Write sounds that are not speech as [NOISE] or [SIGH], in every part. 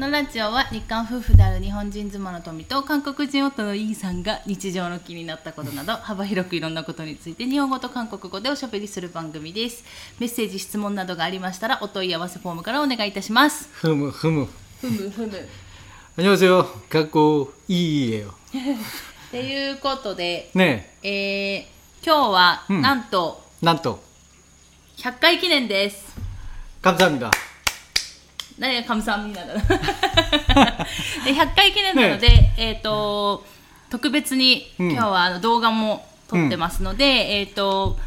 のラジオは日韓夫婦である日本人妻の富と韓国人夫のイーさんが日常の気になったことなど幅[LAUGHS] 広くいろんなことについて日本語と韓国語でおしゃべりする番組ですメッセージ質問などがありましたらお問い合わせフォームからお願いいたします 흐무 흐무 ふむふむ 안녕하세요 갖고 이예요 っていうことで、 네 えー、今日はうんなんと 난또 100回記念です、 감사합니다 何が감사합니다だな[LAUGHS] で100回記念なので、えっ、と特別にうん今日はあの動画も撮ってますので、えっ、と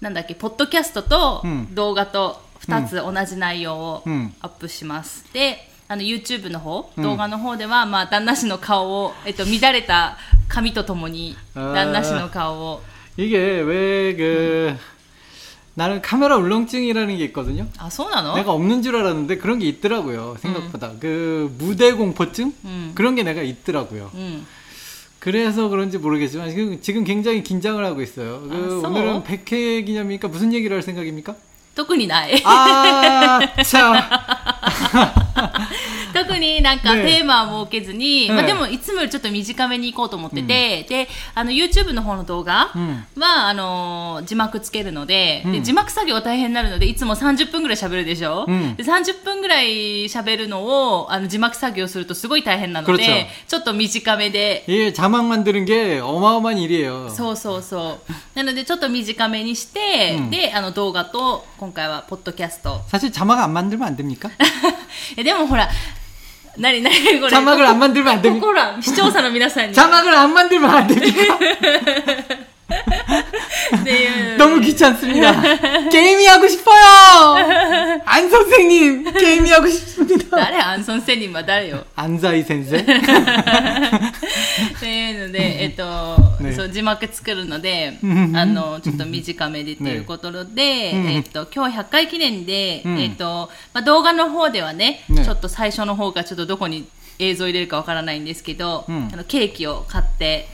なんだっけポッドキャストとうん動画と2つ同じ内容をうんアップします、であの YouTube の方、うん動画の方では、まあ、旦那氏の顔を、えっと乱れた髪とともにあー旦那氏の顔を 이게 왜 그 나는 카메라 울렁증이라는 게 있거든요 あそうなの 내가 없는 줄 알았는데 그런 게 있더라고요 생각보다 그 무대 공포증 음. 그런 게 내가 있더라고요 うん、 그래서 그런지 모르겠지만 지금, 지금 굉장히 긴장을 하고 있어요 그 아, 써? 오늘은 100회 기념이니까 무슨 얘기를 할 생각입니까? 特にない 아, 참. [LAUGHS] 特になんかねテーマは設けずに、ねまあ、でもいつもよりちょっと短めに行こうと思ってて、であの YouTube の方の動画うんは、あのー字幕つけるので,、うんで字幕作業が大変になるのでいつも30分ぐらい喋るでしょ、うんで30分ぐらい喋るのをあの字幕作業するとすごい大変なの 그렇죠 でちょっと短めで 이 자막 만드는 게 어마어마한 일이에요. そうそうそうなのでちょっと短めにして、うんであの動画と今回はポッドキャスト 사실 자막 안 만들면 안 됩니까? [LAUGHS] えでもほら 何何これ 자막을 안 만들면 안 こ 됩니까? ほら視聴者の皆さんに 자막을 안 만들면 안 됩니까? [LAUGHS] っていう 너무 귀찮습니다. 게임이 하고 싶어요. 안 선생님 게임이 하고 싶습니다. 誰アンソン・セリンは誰よ 안사이 센세. っていうので、えっと、ねそう字幕作るので、うんあの、ちょっと短めでということで、うんえっと、今日100回記念で、うんえっと、まあ、動画の方ではね、ねちょっと最初の方がちょっとどこに映像入れるかわからないんですけど、うんあのケーキを買って、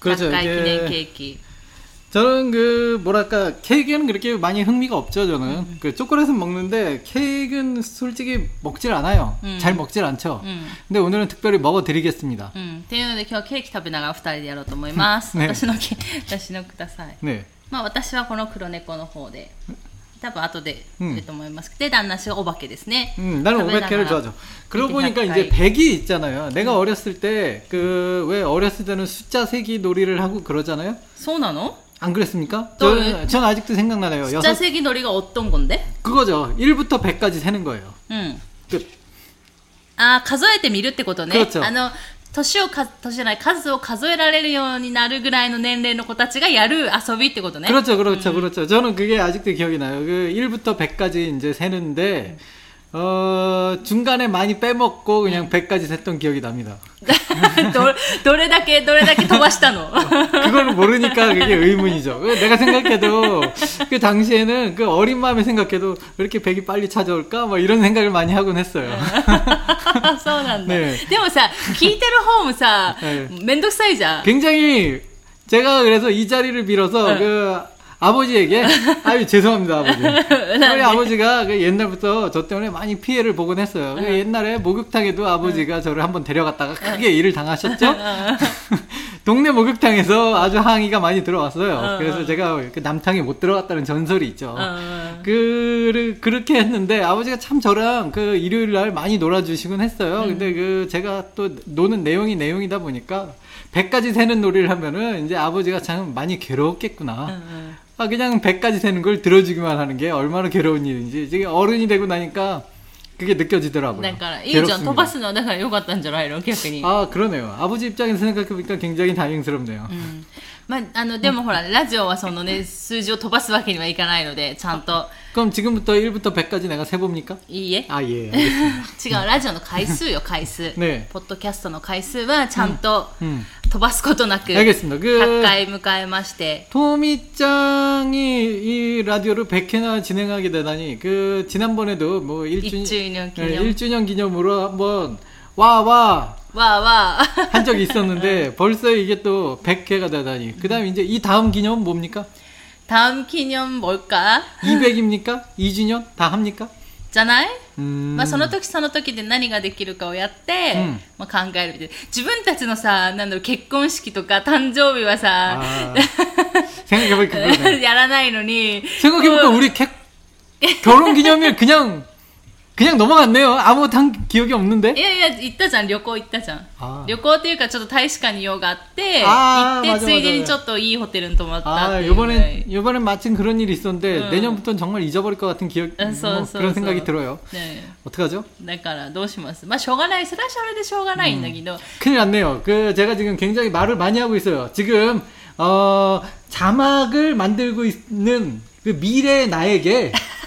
그렇죠. 100回記念 이게 ケーキ。 저는 그 뭐랄까 케이크는 그렇게 많이 흥미가 없죠. 저는 그 초콜릿은 먹는데 케이크는 솔직히 먹질 않아요. 음. 잘 먹질 않죠. うん。 근데 오늘은 특별히 먹어드리겠습니다. うん。っていうので今日はケーキ食べながら2人でやろうと思います。ね私のケ、私のください。 네. まあ私はこの黒猫の方で、多分後でうんいると思います。で、旦那氏はお化けですね。 음, 나는食べながら 500회를 좋아하죠. 그러고 이렇게 보니까 이제 가까이. 100이 있잖아요. 내가 어렸을 때 그 왜 어렸을 때는 숫자 세기 놀이를 하고 그러잖아요. そうなの 안 그랬습니까? 또 저는, 전 아직도 생각나네요. じゃあ 여섯 正義乗りがおっとんごんで 그거죠. 1부터 100까지 세는 거예요. うん。 끝. あー数えてみるってことね。そうそうあの、年をか、年じゃない、数を数えられるようになるぐらいの年齢の子たちがやる遊びってことね。 그렇죠, 그렇죠, 그렇죠. 저는 그게 아직도 기억이 나요. 그 1부터 100까지 이제 세는데 어 중간에 많이 빼먹고 그냥 100까지 셌던 기억이 납니다. どどれだけ、どれだけ飛ばしたの 그걸 모르니까 그게 의문이죠. 그 내가 생각해도 그 당시에는 그 어린 마음에 생각해도 왜 이렇게 100이 빨리 찾아올까? 뭐 이런 생각을 많이 하곤 했어요. そうなんだ。ね[LAUGHS] でもさ、聞いてる方もさ、ねめんどくさいじゃん。 굉장히 제가 그래서 이 자리를 빌어서 네. 그 아버지에게 [LAUGHS] 아유 죄송합니다 아버지. [LAUGHS] 저희 아버지가 그 옛날부터 저 때문에 많이 피해를 보곤 했어요. 그 네. 옛날에 목욕탕에도 아버지가 저를 한번 데려갔다가 크게 일을 당하셨죠? [LAUGHS] 동네 목욕탕에서 아주 항의가 많이 들어왔어요. 그래서 제가 그 남탕에 못 들어갔다는 전설이 있죠。 그, 그렇게 했는데 아버지가 참 저랑 그 일요일 날 많이 놀아주시곤 했어요. 근데 그 제가 또 노는 내용이 내용이다 보니까 100가지 세는 놀이를 하면은 이제 아버지가 참 많이 괴로웠겠구나. 아, 그냥 100가지 세는 걸 들어주기만 하는 게 얼마나 괴로운 일인지. 이제 어른이 되고 나니까 그게 느껴지더라고요. 그러니까 이전 토바스는 내가 욕었던 줄 알고 기억이. 아 그러네요. 아버지 입장에서 생각해보니까 굉장히 다행스럽네요. 음. まあ、あの、でもほら、ラジオはそのね、数字を飛ばすわけにはいかないので、ちゃんと、 그럼 지금부터 1부터 100까지 내가 세봅니까? いいえ。 아, 예. 알겠습니다. 違う、ラジオの回数よ、回数。ねポッドキャストの回数はちゃんと 음. 飛ばすことなく、 알겠습니다. 그 100回迎えまして、 토미짱이 이 라디오를 100회나 진행하게 되다니 그 지난번에도 뭐 1주년, 1주년 기념. 1주년 기념으로 한번 와 와 한 わーわ[LAUGHS] ー。 적이 있었는데 벌써 이게 또 100회가 되다니 그다음 이제 이 다음 기념은 뭡니까? 다음 기념 뭘까? 200입니까? 2주년 다 합니까? じゃない、 음. まあ、その時その時で何ができるかをやって、うんまあ、考えるみたいな自分たちのさなんだろう結婚式とか誕生日はさ 아, 생각해보니까 그러네. やらないのに 생각해보니까 우리 개, 결혼기념일 그냥 [LAUGHS] 그냥 넘어갔네요. 아무 한 기억이 없는데. いやいや行ったじゃん旅行行ったじゃんあー旅行っていうかちょっと大使館に用があってあー行ってついでに 맞아맞아요 ちょっといいホテルに泊まったっ 아 ていうぐらい 요번엔 요번엔 마침 그런 일이 있었는데 응. 내년부터는 정말 잊어버릴 것 같은 기억 うんそう 뭐 そう 그런 そう 생각이 들어요. ね 어떡하죠? だからどうしますまあしょうがないそれはそれでしょうがないんだけど、 큰일 났네요. 그 제가 지금 굉장히 말을 많이 하고 있어요. 지금 어 자막을 만들고 있는 그 미래의 나에게 [LAUGHS]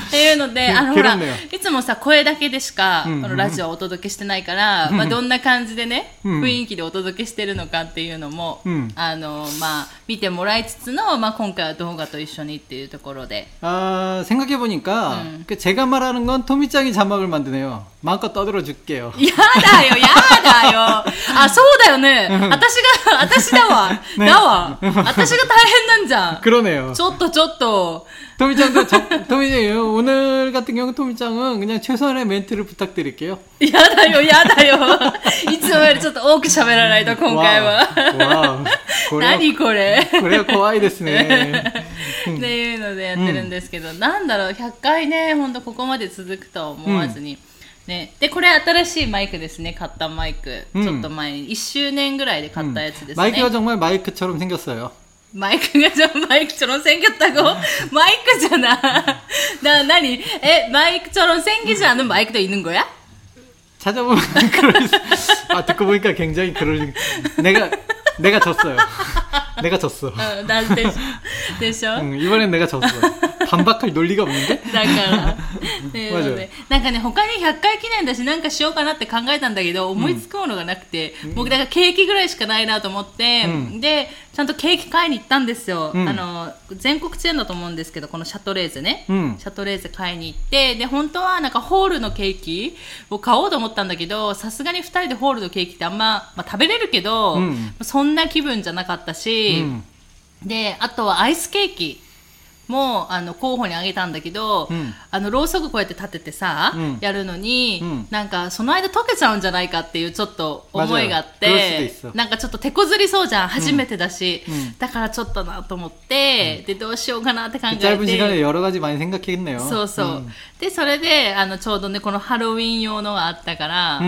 알겠습니다. っていうので、あの、ほら、蹴るんだよいつもさ、声だけでしか、うんうんこのラジオをお届けしてないから、まあ、どんな感じでね、うん雰囲気でお届けしてるのかっていうのも、うんあの、まあ、見てもらいつつの、まあ、今回は動画と一緒にっていうところで。 아, 생각해보니까, 음. 그 제가 말하는 건 토미짱이 자막을 만드네요. 마음껏 떠들어 줄게요. やだよ、やだよ。[LAUGHS] あ、そうだよね。私が、私だわ。ねだわ。[LAUGHS] 私が大変なんじゃん。 그러네요. ちょっとちょっと。 토미짱도, 저, 토미짱, 오늘 같은 경우 토미짱은 그냥 최선의 멘트를 부탁드릴게요. やだよ、やだよ。いつもよりちょっと多く喋らないと、今回は。わあこれは何これ。 그래야怖いですね。っていうのでやってるんですけど、なんだろう、100回ね、ほんとここまで続くとは思わずに。ね、で、これ新しいマイクですね、買ったマイク。うんちょっと前に、1周年ぐらいで買ったやつですね。 마이크가 정말 마이크처럼 생겼어요. 마이크가 좀 마이크처럼 생겼다고? 마이크잖아. な、何? 에, 마이크처럼 생기지 않은 마이크도 있는 거야? 찾아보면 [LAUGHS] 그럴 수- 아 듣고 보니까 굉장히 그럴 내가 내가 졌어요. 내가 졌어. 어, 나, 되, でしょ 응, 이번엔 내가 졌어. 반박할 논리가 없는데? だから。ねマジのでなんかね、他に100回記念だし、なんかしようかなって考えたんだけど、思いつくものがなくて、僕、だからケーキぐらいしかないなと思って、うんで、ちゃんとケーキ買いに行ったんですよ。うんあの、全国チェーンだと思うんですけど、このシャトレーゼね。うんシャトレーゼ買いに行って、で、本当はなんかホールのケーキを買おうと思ったんだけど、さすがに2人でホールのケーキってあんま、まあ、食べれるけど、うんそんな気分じゃなかったし、 うん、であとはアイスケーキもあの候補に挙げたんだけど、うん、あのろうそくこうやって立ててさ、うん、やるのに、うん、なんかその間溶けちゃうんじゃないかっていうちょっと思いがあってなんかちょっと手こずりそうじゃん初めてだし、だからちょっとなと思って、でどうしようかなって考えて。そうそう、でそれであのちょうどねこのハロウィン用のがあったから、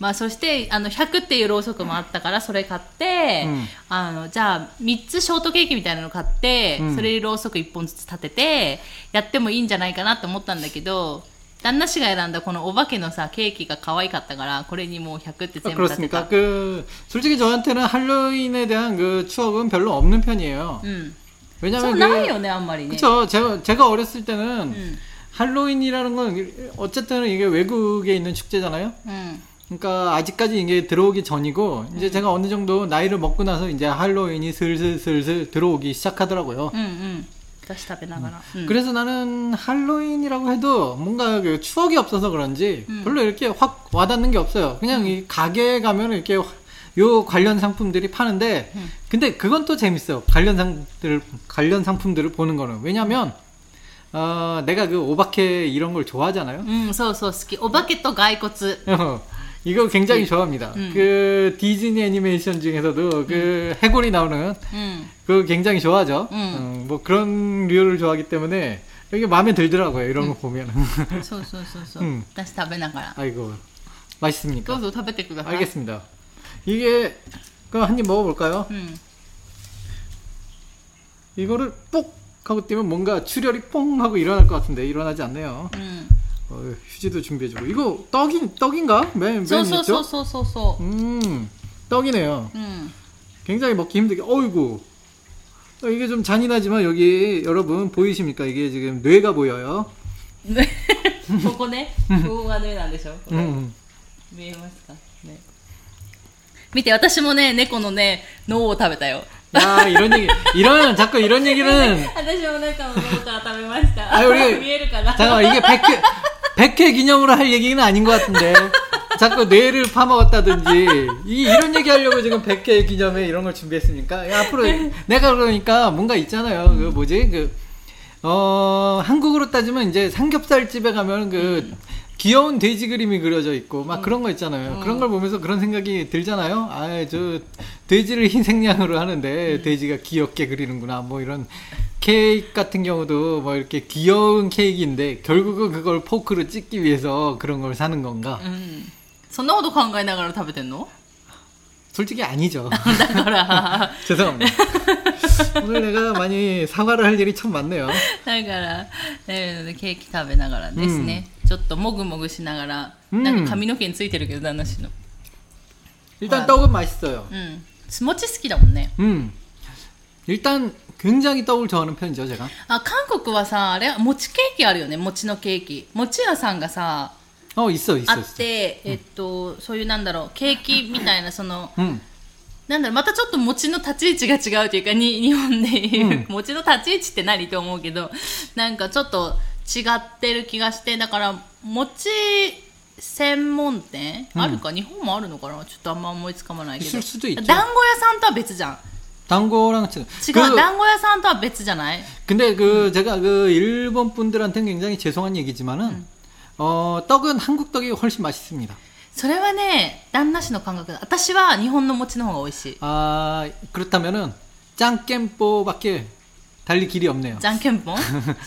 まあ、そして、あの、100っていうろうそくもあったから、それ買って、うんあの、じゃあ、3つショートケーキみたいなの買って、うんそれにろうそく1本ずつ立てて、やってもいいんじゃないかなと思ったんだけど、旦那氏が選んだこのお化けのさ、ケーキが可愛かったから、これにもう100って 아, 全部立てた 그렇습니까? 。 그 솔직히 저한테는 할로윈에 대한 그 추억은 별로 없는 편이에요. うん。そ 왜냐면 う 그 ないよね、あんまりね。 그쵸. 제가, 제가 어렸을 때는 うん。 할로윈이라는 건 어쨌든 이게 외국에 있는 축제잖아요. うん。 그러니까 아직까지 이게 들어오기 전이고 이제 제가 어느 정도 나이를 먹고 나서 이제 할로윈이 슬슬슬슬 들어오기 시작하더라고요. うんうん。私食べながら。うん 그래서 나는 할로윈이라고 해도 뭔가 그 추억이 없어서 그런지 음. 별로 이렇게 확 와닿는 게 없어요. 그냥 이 가게에 가면 이렇게 요 관련 상품들이 파는데 음. 근데 그건 또 재밌어요. 관련 상들 관련 상품들을 보는 거는 왜냐면 어 내가 그 오바케 이런 걸 좋아하잖아요. うん、そうそう、好き。お化けと骸骨。 [LAUGHS] 어, 이거 굉장히 예. 좋아합니다. 음. 그 디즈니 애니메이션 중에서도 그 음. 해골이 나오는 음. 그 굉장히 좋아하죠. 음. 어, 뭐 그런 류를 좋아하기 때문에 이게 마음에 들더라고요. 이런 거 보면. [LAUGHS] 소소소소. 음. 다시 다베나가라. 아이고 맛있습니까? 소소 다베테쿠다. 알겠습니다. 이게 그럼 한 입 먹어볼까요? 이거를 뽁 하고 뛰면 뭔가 출혈이 퐁 하고 일어날 것 같은데 일어나지 않네요. 음. 어, 휴지도 준비해주고 이거 떡인 떡인가? 맨, 맨 そうそうそう 밑죠? そうそうそ 음 떡이네요. う。うん。 굉장히 먹기 힘들게 어이구 어, 이게 좀 잔인하지만 여기 여러분 보이십니까? 이게 지금 뇌가 보여요. ねここね、ここがねなんでしょ、これ 음. 見えますかね。 見て、私もね、猫のね、脳を食べたよ。 야 이런 얘기 이런 자꾸 이런 얘기는 [LAUGHS] 私も猫の脳から食べました。 아 우리 [LAUGHS] 見えるかな 잠깐 이게 100회 100회 기념으로 할 얘기는 아닌 것 같은데. 자꾸 뇌를 파먹었다든지. 이, 이런 얘기 하려고 지금 100회 기념에 이런 걸 준비했으니까. 야, 앞으로 내가 그러니까 뭔가 있잖아요. 그 뭐지? 그 어, 한국으로 따지면 이제 삼겹살 집에 가면 그 귀여운 돼지 그림이 그려져 있고 막 그런 거 있잖아요. 그런 걸 보면서 그런 생각이 들잖아요. 아, 저 돼지를 희생양으로 하는데 돼지가 귀엽게 그리는구나. 뭐 이런 케이크 같은 경우도 뭐 이렇게 귀여운 케이크인데 결국은 그걸 포크로 찍기 위해서 그런 걸 사는 건가? うん。そんなこと考えながら食べてんの 솔직히 아니죠. [LAUGHS] だから、 [LAUGHS] 죄송합니다. 오늘 내가 많이 사과를 할 일이 참 많네요. だから、えーケーキ食べながらですね、ちょっともぐもぐしながら、うんなんか髪の毛についてるけど、旦那氏の。 일단 떡은 맛있어요. うん。餅好きだもんね。 음. 일단 굉장히 떡을 좋아하는 편이죠, 제가. あ、韓国はさ、あ、餅ケーキあるよ、餅のケーキ。餅屋さんがさ. 어, 있어, 있어. 아, 때, 에っ,소유 난다로 케이크みたいなその.なんだろう、またちょっと餅の立ち位置が違うというか、に日本でいう、うん、餅の立ち位置って何と思うけど、なんかちょっと違ってる気がして、だから、餅専門店、うん、あるか日本もあるのかなちょっとあんま思いつかまないけど。団子屋さんとは別じゃん。 단거랑 지금 違う、 그, 団子屋さんとは別じゃない 근데 그 제가 그 일본 분들한테는 굉장히 죄송한 얘기지만은 어 떡은 한국 떡이 훨씬 맛있습니다. それはね、旦那氏の感覚だ。私は日本の餅の方が美味しい。 아 그렇다면은 짱겜뽀밖에 달릴 길이 없네요. じゃんけんぽん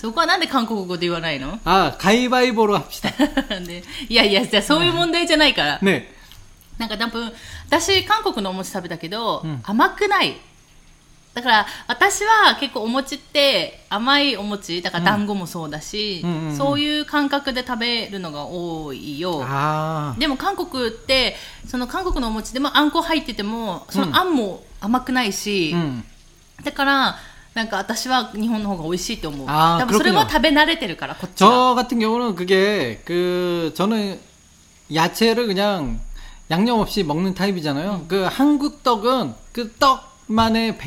そこはなんで韓国語で言わないの 아 가위바위보로 합시다. [LAUGHS] でいやいや、じゃあそういう問題じゃないから。 네. なんか多分、私、韓国のお餅食べたけど、うん甘くない。 だから、私は結構お餅って甘いお餅、だから団子もそうだし、うんうんうんそういう感覚で食べるのが多いよ。 아 でも韓国って、その韓国のお餅でもあんこ入ってても、そのあんも甘くないし、 음. だから、なんか私は日本の方が美味しいと思う。あー多分それ 그렇군요 は食べ慣れてるから、こっちは。 저 같은 경우는 그게 그 저는 야채를 그냥 양념 없이 먹는 타입이잖아요. 그 한국 떡은 그 떡 만에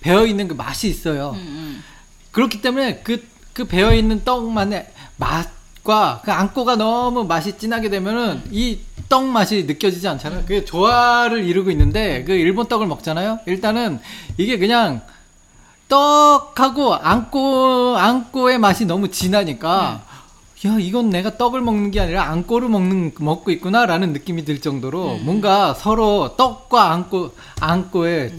배어 있는 그 맛이 있어요. 음, 음, 그렇기 때문에 그, 그 배어 있는 떡만의 맛과 그 안고가 너무 맛이 진하게 되면은 음. 이떡 맛이 느껴지지 않잖아요. 음. 그게 조화를 이루고 있는데 그 일본 떡을 먹잖아요. 일단은 이게 그냥 떡하고 안고 안고의 맛이 너무 진하니까 네. 야 이건 내가 떡을 먹는 게 아니라 안고를 먹는 먹고 있구나라는 느낌이 들 정도로 음. 뭔가 서로 떡과 안고 안고의 음.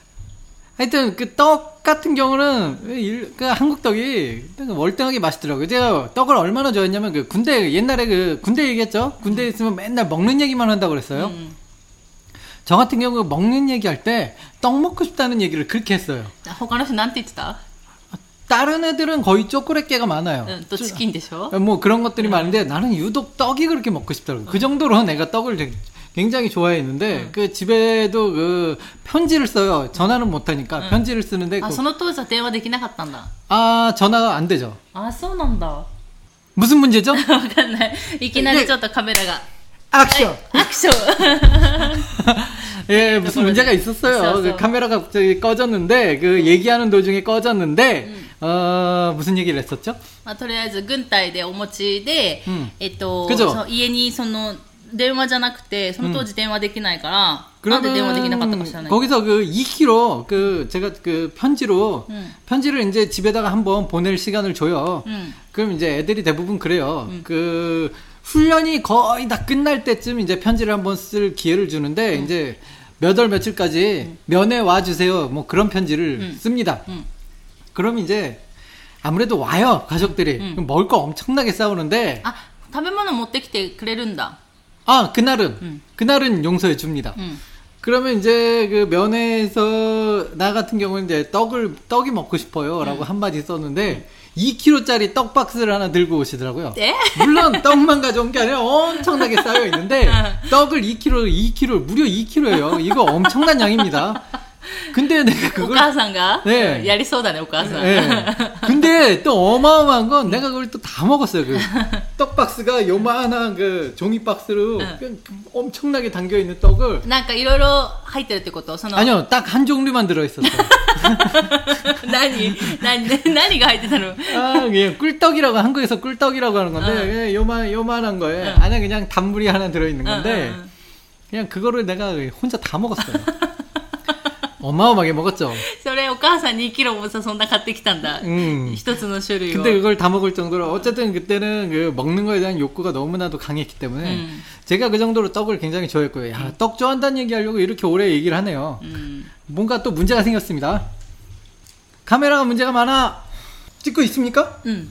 하여튼 그 떡 같은 경우는 그 한국 떡이 그 월등하게 맛있더라고요. 제가 떡을 얼마나 좋아했냐면 그 군대 옛날에 그 군대 얘기했죠. 군대에 있으면 맨날 먹는 얘기만 한다고 그랬어요. 음. 저 같은 경우 그 먹는 얘기할 때 떡 먹고 싶다는 얘기를 그렇게 했어요. 호가노씨 나한테 있다. 다른 애들은 거의 초콜릿계가 많아요. 응, 또 치킨 되죠. 뭐 그런 것들이 응. 많은데 나는 유독 떡이 그렇게 먹고 싶더라고. 응. 그 어. 정도로 내가 떡을 되게 굉장히 좋아했는데 그 집에도 그 편지를 써요. 전화는 못 하니까 편지를 쓰는데 あ、 그- その当時は電話できなかったんだ。 아 전화가 안 되죠. あ、そうなんだ。わ 무슨 문제죠? かんない。いきなりちょっとカメラが。 액션. アクション [LAUGHS] 예, 무슨 문제가 있었어요. 있었어. 그 카메라가 갑자기 꺼졌는데 그 얘기하는 도중에 꺼졌는데 어 무슨 얘기를 했었죠? まあ、とりあえず軍隊でお持ちで、うんえっとくぞそう家にその 電話じゃなくてその当時電話できないから、なんで電話できなかったか知らない 거기서 그 2kg 그 제가 그 편지로 음. 편지를 이제 집에다가 한번 보낼 시간을 줘요. うん、 그럼 이제 애들이 대부분 그래요. 그 훈련이 거의 다 끝날 때쯤 이제 편지를 한번 쓸 기회를 주는데 이제 몇 월 며칠까지 면회 와 주세요. 뭐 그런 편지를 음. 씁니다. 음. 그럼 이제 아무래도 와요 가족들이 음. 그럼 먹을 거 엄청나게 싸우는데 あ食べ物持ってきてくれるんだ 아 그날은 음. 그날은 용서해 줍니다. うん 그러면 이제 그 면회에서 나 같은 경우는 이제 떡을 떡이 먹고 싶어요라고 한마디 썼는데 2kg짜리 떡 박스를 하나 들고 오시더라고요. 네? 물론 떡만 가져온 게 아니라 엄청나게 쌓여 있는데 [LAUGHS] 떡을 2kg, 2kg 무려 2kg예요. 이거 엄청난 양입니다. 근데 내가 お 그걸 母さんが、ねやりそうだね、お母さん。 예. 근데 또 어마어마한 건 내가 그걸 또 다 먹었어요. [LAUGHS] 그 떡 박스가 요만한 그 종이 박스로 그냥 엄청나게 담겨 있는 떡을 なんかいろいろ入ってるってことその、 아니요 딱 한 종류만 들어 있었어요. 何何何が入ってたの 아, 예, 꿀떡이라고 한국에서 꿀떡이라고 하는 건데 어. 그냥 요만 요만한 거에 어. 안에 그냥 단물이 하나 들어 있는 건데 어, 어, 어. 그냥 그거를 내가 혼자 다 먹었어요. [LAUGHS] 어마어마하게 먹었죠. それお母さん2キロもさ、そんな買ってきたんだ。 음. 一つの種類を。 근데 그걸 다 먹을 정도로 어쨌든 그때는 그 먹는 거에 대한 욕구가 너무나도 강했기 때문에 음. 제가 그 정도로 떡을 굉장히 좋아했고요. 야, 떡 좋아한다는 얘기하려고 이렇게 오래 얘기를 하네요. うん。 뭔가 또 문제가 생겼습니다. 카메라가 문제가 많아. 찍고 있습니까? う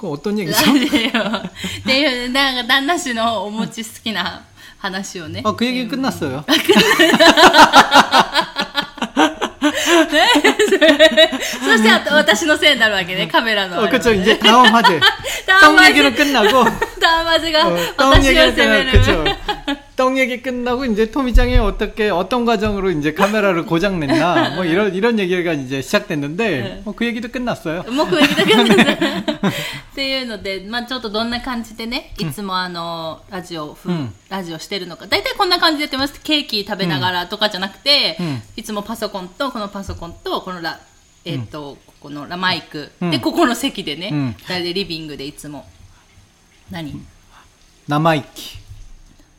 그 어떤 얘기죠? [LAUGHS] なんでよっていうなんか旦那氏のお餅好きな話をね 아, 그 얘기 끝났어요. [LAUGHS] そしてあと私のせいになるわけねカメラの 어, あれは 그쵸. ね 이제 다음 화제. ダ 떡 マジ 얘기는 끝나고. ダマジが 어, 떡 私を 얘기는 責め 끝나고. る 그쵸. 떡 얘기 끝나고 이제 토미짱이 어떻게, 어떤 과정으로 이제 카메라를 고장냈나. 뭐 이런, 이런 얘기가 이제 시작됐는데, 뭐 그 얘기도 끝났어요. もう食いたくなったっていうので、まあちょっとどんな感じでね、いつもあの、ラジオ、うんラジオしてるのか。大体こんな感じでやってます。ケーキ食べながらとかじゃなくて、うんいつもパソコンと、このパソコンと、このラ、えっ、と、ここのラマイク、うんで、ここの席でね、うん大体リビングでいつも。何 남아있기.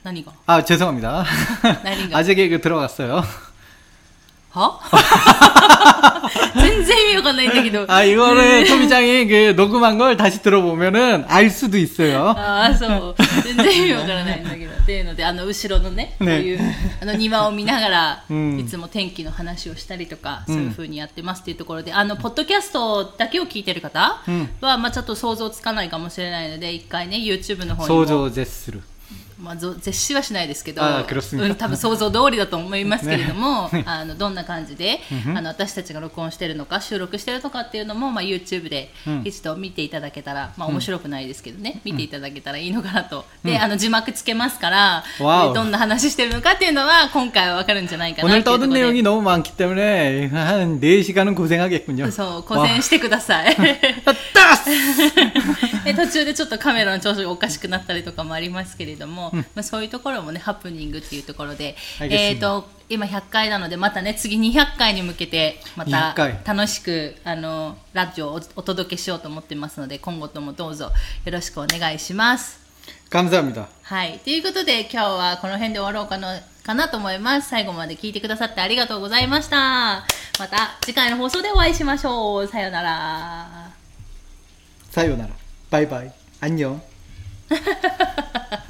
何が 아, 죄송합니다. 나린가? 아재 개그 들어갔어요. は[LAUGHS] 全然意味わかんないんだけど。 아, 이거를 토미짱이 그 녹음한 걸 다시 들어보면은 알 수도 있어요. ああ、そう。全然意味わからないんだけど。っていうので、あの、後ろのね、こういう、あの、庭を見ながら、うんいつも天気の話をしたりとか、うんそういう風にやってますっていうところで、あの、ポッドキャストだけを聞いてる方うんは、まあちょっと想像つかないかもしれないので、一回ね、YouTube の方にも。 소조 제스루. まあ、ぞ絶視はしないですけど、あークロスミうん、多分想像通りだと思いますけれども、ね[LAUGHS] あのどんな感じで、うんあの私たちが録音してるのか収録してるのかっていうのも、まあ、YouTube でうん一度見ていただけたら、まあ面白くないですけどね、見ていただけたらいいのかなと、であの字幕つけますから、わおでどんな話してるのかっていうのは今回は分かるんじゃないかな 오늘 っていうとこ 떠든 ろで 내용이 너무 많기 때문에 한 4시간은 고생하겠군요. そう苦戦してください。 [LAUGHS] 따스! で途中でちょっとカメラの調子がおかしくなったりとかもありますけれども、 まあ、そういうところもねハプニングっていうところで、はいですねえー、と今100回なのでまたね次200回に向けてまた200回楽しくあのラジオをお届けしようと思ってますので今後ともどうぞよろしくお願いします。 감사합니다. はい。ということで今日はこの辺で終わろうかなかなと思います。最後まで聞いてくださってありがとうございました。また次回の放送でお会いしましょう。さようなら。 사요나라. 바이바이. 안녕. [LAUGHS]